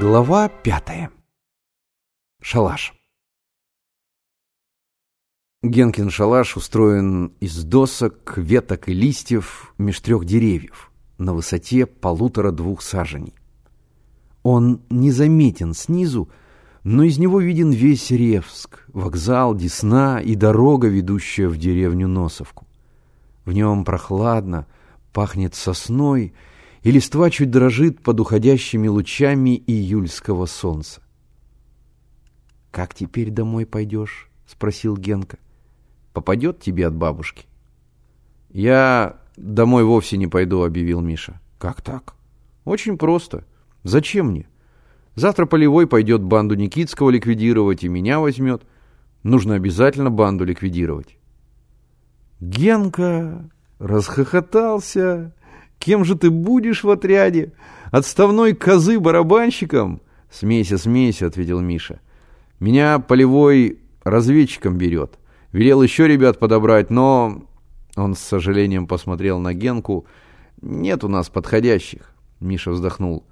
Глава пятая. Шалаш. Генкин шалаш устроен из досок, веток и листьев меж трех деревьев на высоте полутора-двух саженей. Он незаметен снизу, но из него виден весь Ревск, вокзал, Десна и дорога, ведущая в деревню Носовку. В нем прохладно, пахнет сосной, и листва чуть дрожит под уходящими лучами июльского солнца. «Как теперь домой пойдешь?» — спросил Генка. «Попадет тебе от бабушки?» «Я домой вовсе не пойду», — объявил Миша. «Как так?» «Очень просто. Зачем мне? Завтра Полевой пойдет банду Никитского ликвидировать и меня возьмет. Нужно обязательно банду ликвидировать». Генка расхохотался. Кем же ты будешь в отряде? Отставной козы барабанщиком? Смейся, смейся, ответил Миша. Меня полевой разведчиком берет. Велел еще ребят подобрать, но... Он с сожалением посмотрел на Генку. Нет у нас подходящих. Миша вздохнул.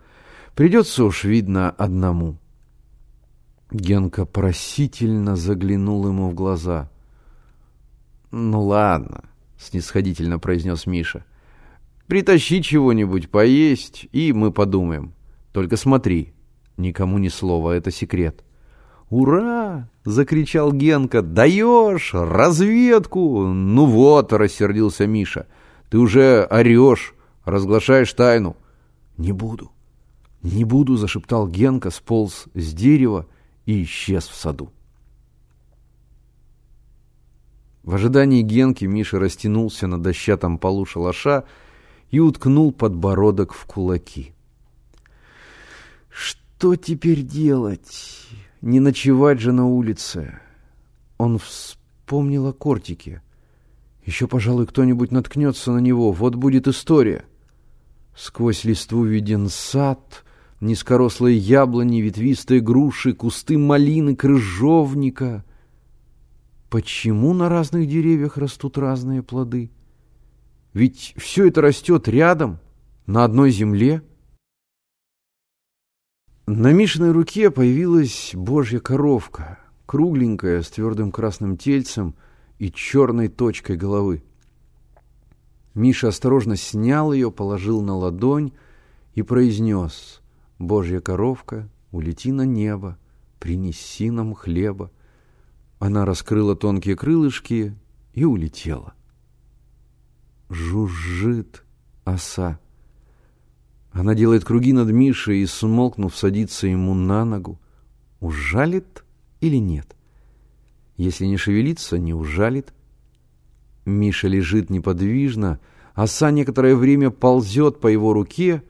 Придется уж, видно, одному. Генка просительно заглянул ему в глаза. «Ну ладно», — снисходительно произнес Миша. Притащи чего-нибудь поесть, и мы подумаем. Только смотри, никому ни слова, это секрет. «Ура!» — закричал Генка. «Даешь! Разведку!» «Ну вот!» — рассердился Миша. «Ты уже орешь, разглашаешь тайну». «Не буду, не буду!» — зашептал Генка, сполз с дерева и исчез в саду. В ожидании Генки Миша растянулся на дощатом полу шалаша и уткнул подбородок в кулаки. Что теперь делать? Не ночевать же на улице. Он вспомнил о кортике. Еще, пожалуй, кто-нибудь наткнется на него. Вот будет история. Сквозь листву виден сад, низкорослые яблони, ветвистые груши, кусты малины, крыжовника. Почему на разных деревьях растут разные плоды? — ведь все это растет рядом, на одной земле. На Мишиной руке появилась божья коровка, кругленькая, с твердым красным тельцем и черной точкой головы. Миша осторожно снял ее, положил на ладонь и произнес «Божья коровка, улети на небо, принеси нам хлеба». Она раскрыла тонкие крылышки и улетела. Жужжит оса. Она делает круги над Мишей и, смолкнув, садится ему на ногу. Ужалит или нет? Если не шевелится, не ужалит. Миша лежит неподвижно, оса некоторое время ползет по его руке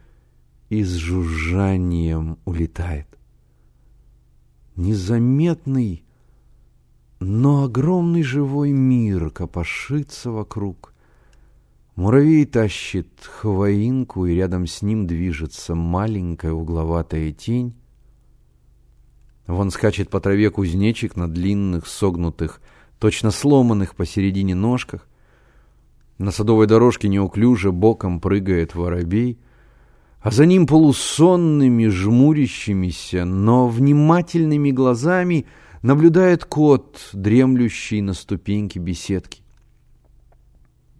и с жужжанием улетает. Незаметный, но огромный живой мир копошится вокруг. Муравей тащит хвоинку, и рядом с ним движется маленькая угловатая тень. Вон скачет по траве кузнечик на длинных, согнутых, точно сломанных посередине ножках. На садовой дорожке неуклюже боком прыгает воробей, а за ним полусонными, жмурящимися, но внимательными глазами наблюдает кот, дремлющий на ступеньке беседки.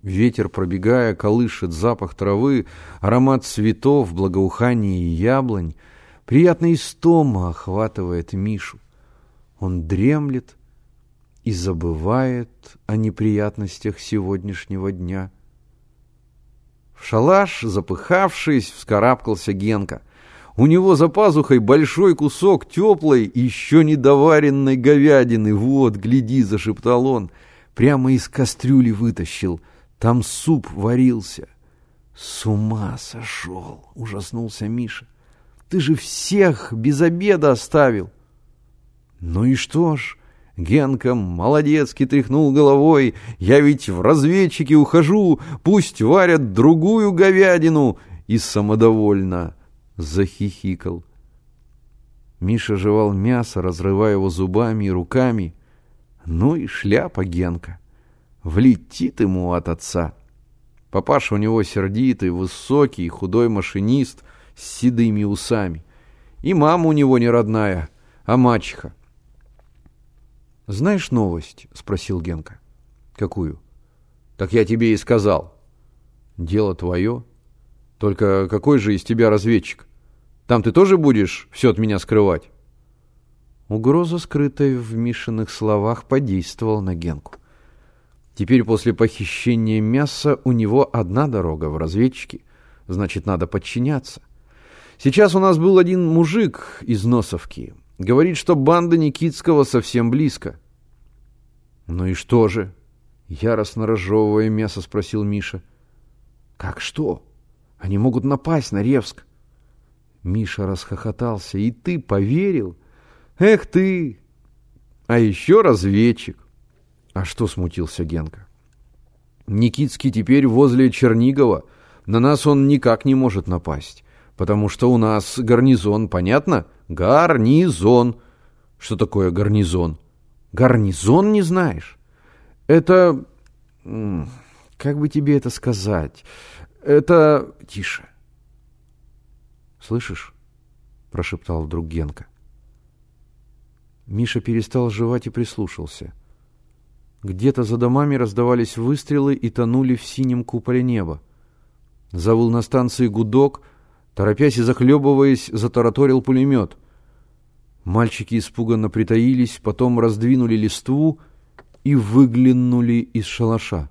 Ветер, пробегая, колышет запах травы, аромат цветов, благоухание яблонь. Приятная истома охватывает Мишу. Он дремлет и забывает о неприятностях сегодняшнего дня. В шалаш, запыхавшись, вскарабкался Генка. У него за пазухой большой кусок теплой, еще недоваренной говядины. «Вот, гляди!» — зашептал он. Прямо из кастрюли вытащил — там суп варился. С ума сошел, ужаснулся Миша. Ты же всех без обеда оставил. Ну и что ж, Генка молодецки тряхнул головой. Я ведь в разведчики ухожу, пусть варят другую говядину. И самодовольно захихикал. Миша жевал мясо, разрывая его зубами и руками. Ну и шляпа Генка влетит ему от отца. Папаша у него сердитый, высокий, худой машинист с седыми усами. И мама у него не родная, а мачеха. «Знаешь новость?» — спросил Генка. «Какую?» «Так я тебе и сказал». «Дело твое. Только какой же из тебя разведчик? Там ты тоже будешь все от меня скрывать?» Угроза, скрытая в Мишиных словах, подействовала на Генку. Теперь после похищения мяса у него одна дорога в разведчики, значит, надо подчиняться. Сейчас у нас был один мужик из Носовки. Говорит, что банда Никитского совсем близко. «Ну и что же?» — яростно разжевывая мясо, спросил Миша. «Как что? Они могут напасть на Ревск». Миша расхохотался. «И ты поверил? Эх ты! А еще разведчик!» «А что?» — смутился Генка. «Никитский теперь возле Чернигова. На нас он никак не может напасть, потому что у нас гарнизон, понятно? Гарнизон!» «Что такое гарнизон?» Гарнизон не знаешь? Это... Как бы тебе это сказать? Это... Тише. Слышишь? Прошептал вдруг Генка. Миша перестал жевать и прислушался. Где-то за домами раздавались выстрелы и тонули в синем куполе неба. Завыл на станции гудок, торопясь и захлебываясь, затараторил пулемет — Мальчики испуганно притаились, потом раздвинули листву и выглянули из шалаша.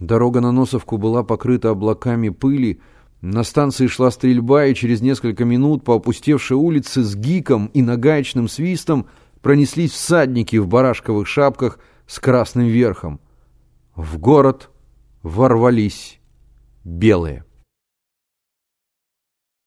Дорога на Носовку была покрыта облаками пыли, на станции шла стрельба, и через несколько минут по опустевшей улице с гиком и нагаечным свистом пронеслись всадники в барашковых шапках с красным верхом. В город ворвались белые.